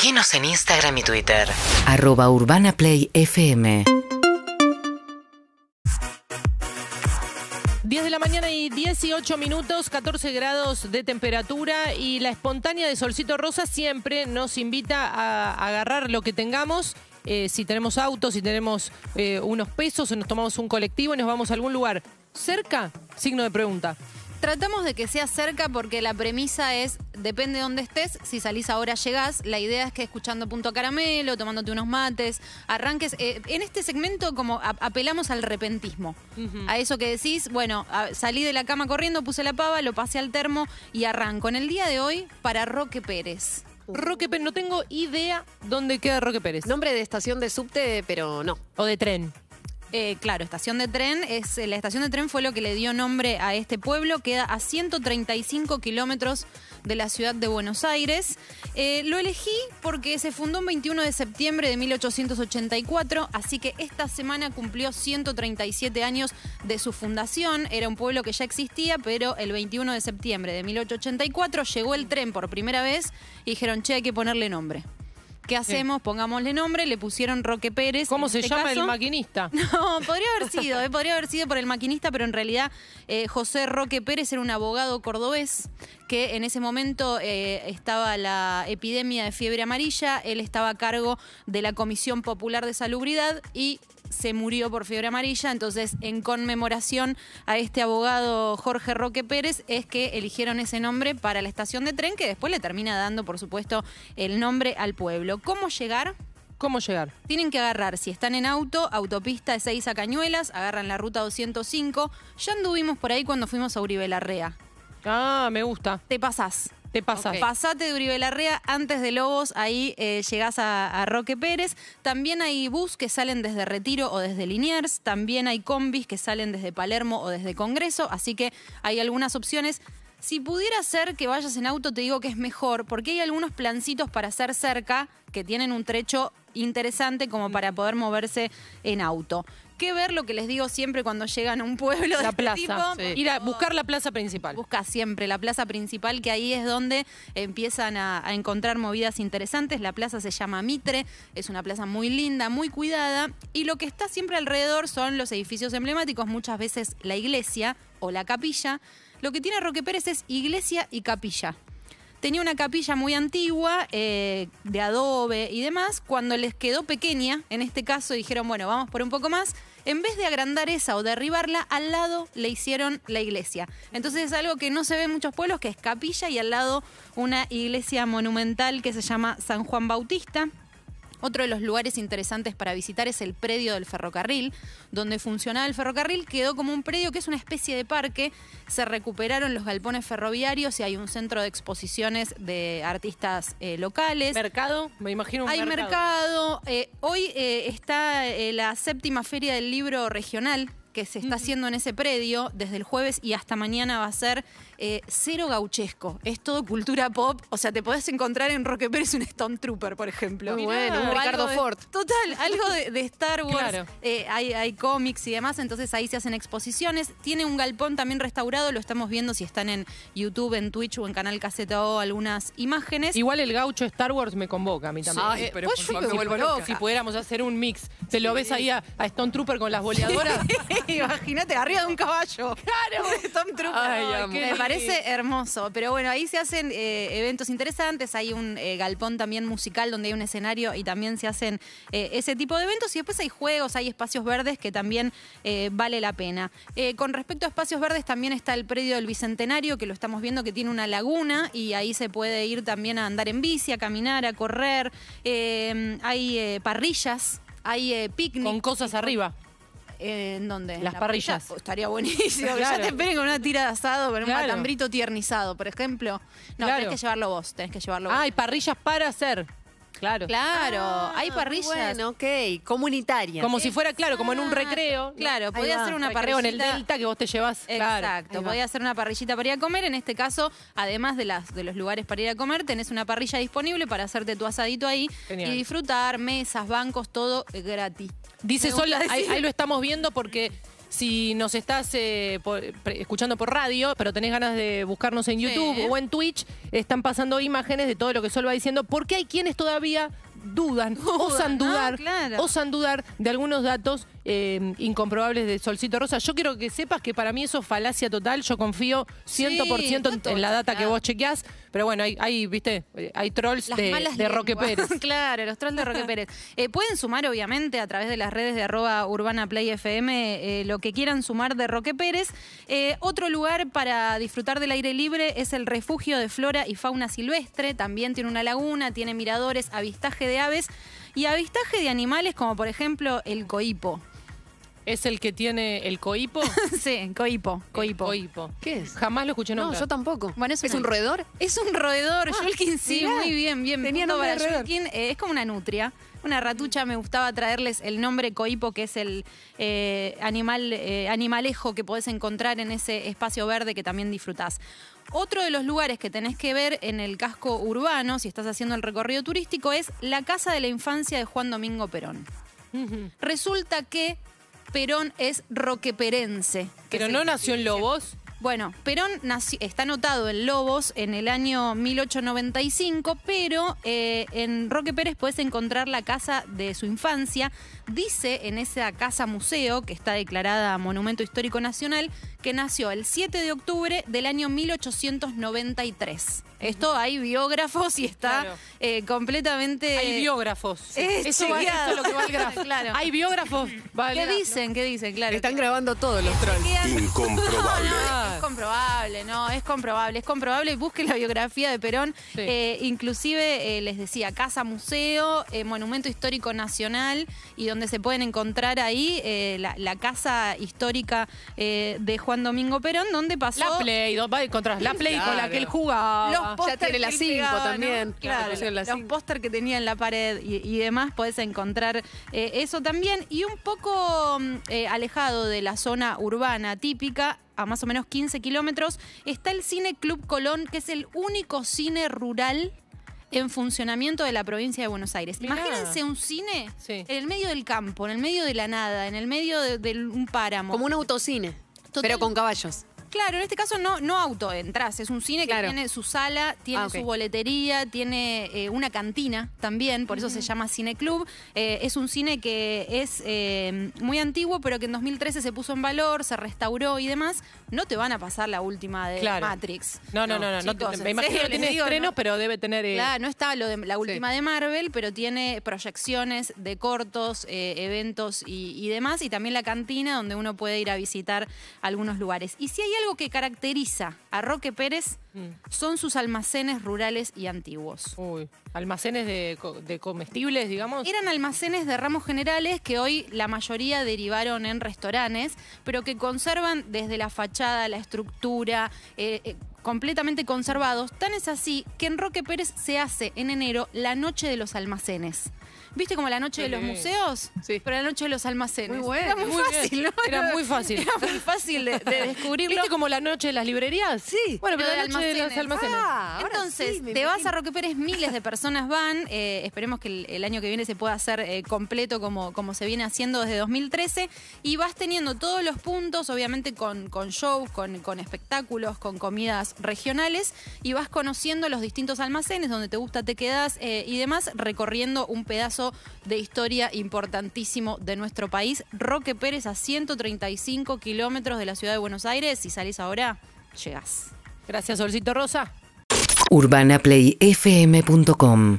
Seguinos en Instagram y Twitter. Arroba Urbana Play FM. 10 de la mañana y 18 minutos, 14 grados de temperatura y la espontánea de Solcito Rosa siempre nos invita a agarrar lo que tengamos. eh, si tenemos autos, si tenemos eh, unos pesos, o nos tomamos un colectivo y nos vamos a algún lugar cerca, signo de pregunta. Tratamos de que sea cerca porque la premisa es, depende de dónde estés, si salís ahora llegás, la idea es que escuchando Punto Caramelo, tomándote unos mates, arranques. eh, en este segmento como a- apelamos al repentismo, a eso que decís, bueno, a- salí de la cama corriendo, puse la pava, lo pasé al termo y arranco. En el día de hoy, para Roque Pérez. Roque Pérez, no tengo idea dónde queda Roque Pérez. Nombre de estación de subte, pero no. O de tren. Eh, claro, estación de tren. Es, la estación de tren fue lo que le dio nombre a este pueblo. Queda a 135 kilómetros de la ciudad de Buenos Aires. Eh, lo elegí porque se fundó un 21 de septiembre de 1884, así que esta semana cumplió 137 años de su fundación. Era un pueblo que ya existía, pero el 21 de septiembre de 1884 llegó el tren por primera vez y dijeron, che, hay que ponerle nombre. ¿Qué hacemos? Pongámosle nombre, le pusieron Roque Pérez. ¿Cómo se este llama el maquinista? No, podría haber sido, eh, podría haber sido por el maquinista, pero en realidad eh, José Roque Pérez era un abogado cordobés que en ese momento eh, estaba la epidemia de fiebre amarilla, él estaba a cargo de la Comisión Popular de Salubridad y se murió por fiebre amarilla, entonces en conmemoración a este abogado Jorge Roque Pérez es que eligieron ese nombre para la estación de tren que después le termina dando, por supuesto, el nombre al pueblo. ¿Cómo llegar? ¿Cómo llegar? Tienen que agarrar, si están en auto, autopista de 6 a Cañuelas, agarran la ruta 205. Ya anduvimos por ahí cuando fuimos a Uribe Larrea. Ah, me gusta. Te pasás. Te pasas. Pasate de Uribe Larrea antes de Lobos, ahí eh, llegás a, a Roque Pérez. También hay bus que salen desde Retiro o desde Liniers. También hay combis que salen desde Palermo o desde Congreso. Así que hay algunas opciones. Si pudiera ser que vayas en auto, te digo que es mejor, porque hay algunos plancitos para hacer cerca que tienen un trecho interesante como para poder moverse en auto. ¿Qué ver lo que les digo siempre cuando llegan a un pueblo de La este plaza. Ir a buscar la plaza principal. Busca siempre la plaza principal, que ahí es donde empiezan a, a encontrar movidas interesantes. La plaza se llama Mitre, es una plaza muy linda, muy cuidada, y lo que está siempre alrededor son los edificios emblemáticos, muchas veces la iglesia o la capilla. Lo que tiene Roque Pérez es iglesia y capilla. Tenía una capilla muy antigua, eh, de adobe y demás. Cuando les quedó pequeña, en este caso dijeron, bueno, vamos por un poco más. En vez de agrandar esa o derribarla, al lado le hicieron la iglesia. Entonces es algo que no se ve en muchos pueblos, que es capilla y al lado una iglesia monumental que se llama San Juan Bautista. Otro de los lugares interesantes para visitar es el predio del ferrocarril, donde funcionaba el ferrocarril, quedó como un predio que es una especie de parque, se recuperaron los galpones ferroviarios y hay un centro de exposiciones de artistas eh, locales. Mercado, me imagino un Hay mercado. Eh, hoy eh, está la séptima feria del libro regional que se está haciendo en ese predio desde el jueves y hasta mañana va a ser eh, cero gauchesco. Es todo cultura pop. O sea, te podés encontrar en Roque Pérez un Stormtrooper, por ejemplo. Muy bueno, un Ricardo de- Ford. Total, algo de, de Star Wars. Claro. Eh, hay, hay cómics y demás, entonces ahí se hacen exposiciones. Tiene un galpón también restaurado, lo estamos viendo si están en YouTube, en Twitch o en Canal Caseta O algunas imágenes. Igual el gaucho Star Wars me convoca a mí también. Ay, Eh, pero pues por yo favor, me vuelvo loca. loca. Si pudiéramos hacer un mix, te lo ves ahí a, a Stone Trooper con las boleadoras. Imagínate, arriba de un caballo. Claro, Stormtrooper. Ay. Me parece hermoso. Pero bueno, ahí se hacen eh, eventos interesantes. Hay un eh, galpón también musical donde hay un escenario y también se hacen eh, ese tipo de eventos. Y después hay juegos, hay espacios verdes que también vale la pena. Con respecto a espacios verdes, también está el predio del Bicentenario, que lo estamos viendo que tiene una laguna y ahí se puede ir también a andar en bici, a caminar, a correr. Hay parrillas. Hay eh, picnic. con cosas arriba. ¿En dónde? ¿En Las la parrillas. parrilla? Oh, estaría buenísimo. Claro. Ya te esperen con una tira de asado, con un Claro. matambrito tiernizado, por ejemplo. No, Claro. tenés que llevarlo vos, tenés que llevarlo vos. Ah, hay parrillas para hacer. Claro. claro, Ah, hay parrillas. Bueno, ok. Comunitaria. Como si fuera, claro, como en un Exacto. recreo. Claro, podía hacer una Recreo en el delta que vos te llevas. Exacto, podía hacer una parrillita para ir a comer. En este caso, además de, las, de los lugares para ir a comer, tenés una parrilla disponible para hacerte tu asadito ahí Genial. y disfrutar, mesas, bancos, todo eh, gratis. Dice Sol, ahí lo estamos viendo porque Si nos estás eh, por- escuchando por radio, pero tenés ganas de buscarnos en YouTube Sí. o en Twitch, están pasando imágenes de todo lo que Sol va diciendo, porque hay quienes todavía dudan, osan ¿no? dudar, Claro. osan dudar de algunos datos eh, incomprobables de Solcito Rosa. Yo quiero que sepas que para mí eso es falacia total. Yo confío 100% está en, en la data que todo vos chequeás, pero bueno, hay, hay viste, hay trolls Las de, Roque. Pérez. claro, los trolls de Roque Pérez. Eh, pueden sumar, obviamente, a través de las redes de arroba Urbana Play FM, eh, lo que quieran sumar de Roque Pérez. Eh, otro lugar para disfrutar del aire libre es el refugio de flora y fauna silvestre. También tiene una laguna, tiene miradores, avistaje de aves y avistaje de animales como, por ejemplo, el coipo. Es el que tiene el coipo. sí, coipo, coipo. Coipo. ¿Qué es? Jamás lo escuché No, nunca. yo tampoco. Bueno, es ¿Es un roedor? Es un roedor, Shulkin, sí, mirá. muy bien, bien. Tenía punto nombre de. Shulkin. Eh, es como una nutria, una ratucha. Me gustaba traerles el nombre coipo, que es el eh, animal, eh, animalejo que podés encontrar en ese espacio verde que también disfrutás. Otro de los lugares que tenés que ver en el casco urbano, si estás haciendo el recorrido turístico, es la Casa de la Infancia de Juan Domingo Perón. Resulta que Perón es roqueperense. que Pero no nació en Lobos. bueno, Perón nació- está anotado en Lobos en el año 1895, pero eh, en Roque Pérez puedes encontrar la casa de su infancia. Dice en esa casa museo, que está declarada Monumento Histórico Nacional, que nació el 7 de octubre del año 1893. Esto hay biógrafos y está Claro. eh, completamente... Hay biógrafos. Es eso, va- eso es lo que va al grafo. Claro. Hay biógrafos. va ¿Qué dicen? ¿Qué dicen? Claro. Están grabando todos los trolls. Incomprobable. Ah. Es comprobable, no, es comprobable, es comprobable. Busquen la biografía de Perón. Sí. Eh, inclusive eh, les decía, Casa Museo, eh, Monumento Histórico Nacional, y donde se pueden encontrar ahí eh, la, la casa histórica eh, de Juan Domingo Perón, donde pasó. La Play, ¿dónde va a encontrar la Play con la que él jugaba. Los póster tiene que la él cinco pegaba, ¿no? también. Claro, Claro, pusieron la los póster que tenía en la pared y, y demás, podés encontrar eh, eso también. Y un poco mm, eh, alejado de la zona urbana típica, a más o menos 15 kilómetros, está el Cine Club Colón, que es el único cine rural en funcionamiento de la provincia de Buenos Aires. Mirá. Imagínense un cine Sí. en el medio del campo, en el medio de la nada, en el medio de, de un páramo. Como un autocine, Total- pero con caballos. Claro, en este caso no, no auto entras, es un cine que tiene su sala, tiene Ah, su boletería, tiene eh, una cantina también, por eso se llama Cine Club. Eh, es un cine que es eh, muy antiguo, pero que en 2013 se puso en valor, se restauró y demás. No te van a pasar la última de Claro. Matrix. No, no, no, no. me imagino que tiene les digo, estreno, no- pero debe tener. Claro, no está lo de la última de Marvel, pero tiene proyecciones de cortos, eventos y, y demás, y también la cantina donde uno puede ir a visitar algunos lugares. Y si hay algo que caracteriza a Roque Pérez, Mm. son sus almacenes rurales y antiguos. Uy, almacenes de, co- de comestibles, digamos. Eran almacenes de ramos generales que hoy la mayoría derivaron en restaurantes, pero que conservan desde la fachada, la estructura, eh, eh, completamente conservados. Tan es así que en Roque Pérez se hace en enero la Noche de los Almacenes. ¿Viste como la noche de los museos? Sí. Pero la noche de los almacenes. Muy bueno. Era muy, fácil, ¿no? Era muy fácil. Era muy fácil de, de descubrirlo. ¿Viste como la noche de las librerías? Sí. Bueno, pero la noche de los almacenes. Ah, ahora Entonces, sí, te vas a Roque Pérez, miles de personas van. eh, esperemos que el, el año que viene se pueda hacer eh, completo como, como se viene haciendo desde 2013. Y vas teniendo todos los puntos, obviamente con, con shows, con, con espectáculos, con comidas regionales. Y vas conociendo los distintos almacenes, donde te gusta te quedas eh, y demás, recorriendo un pedazo de historia importantísimo de nuestro país. Roque Pérez a 135 kilómetros de la ciudad de Buenos Aires. Si salís ahora, llegás. Gracias, Solcito Rosa. UrbanaPlayFM.com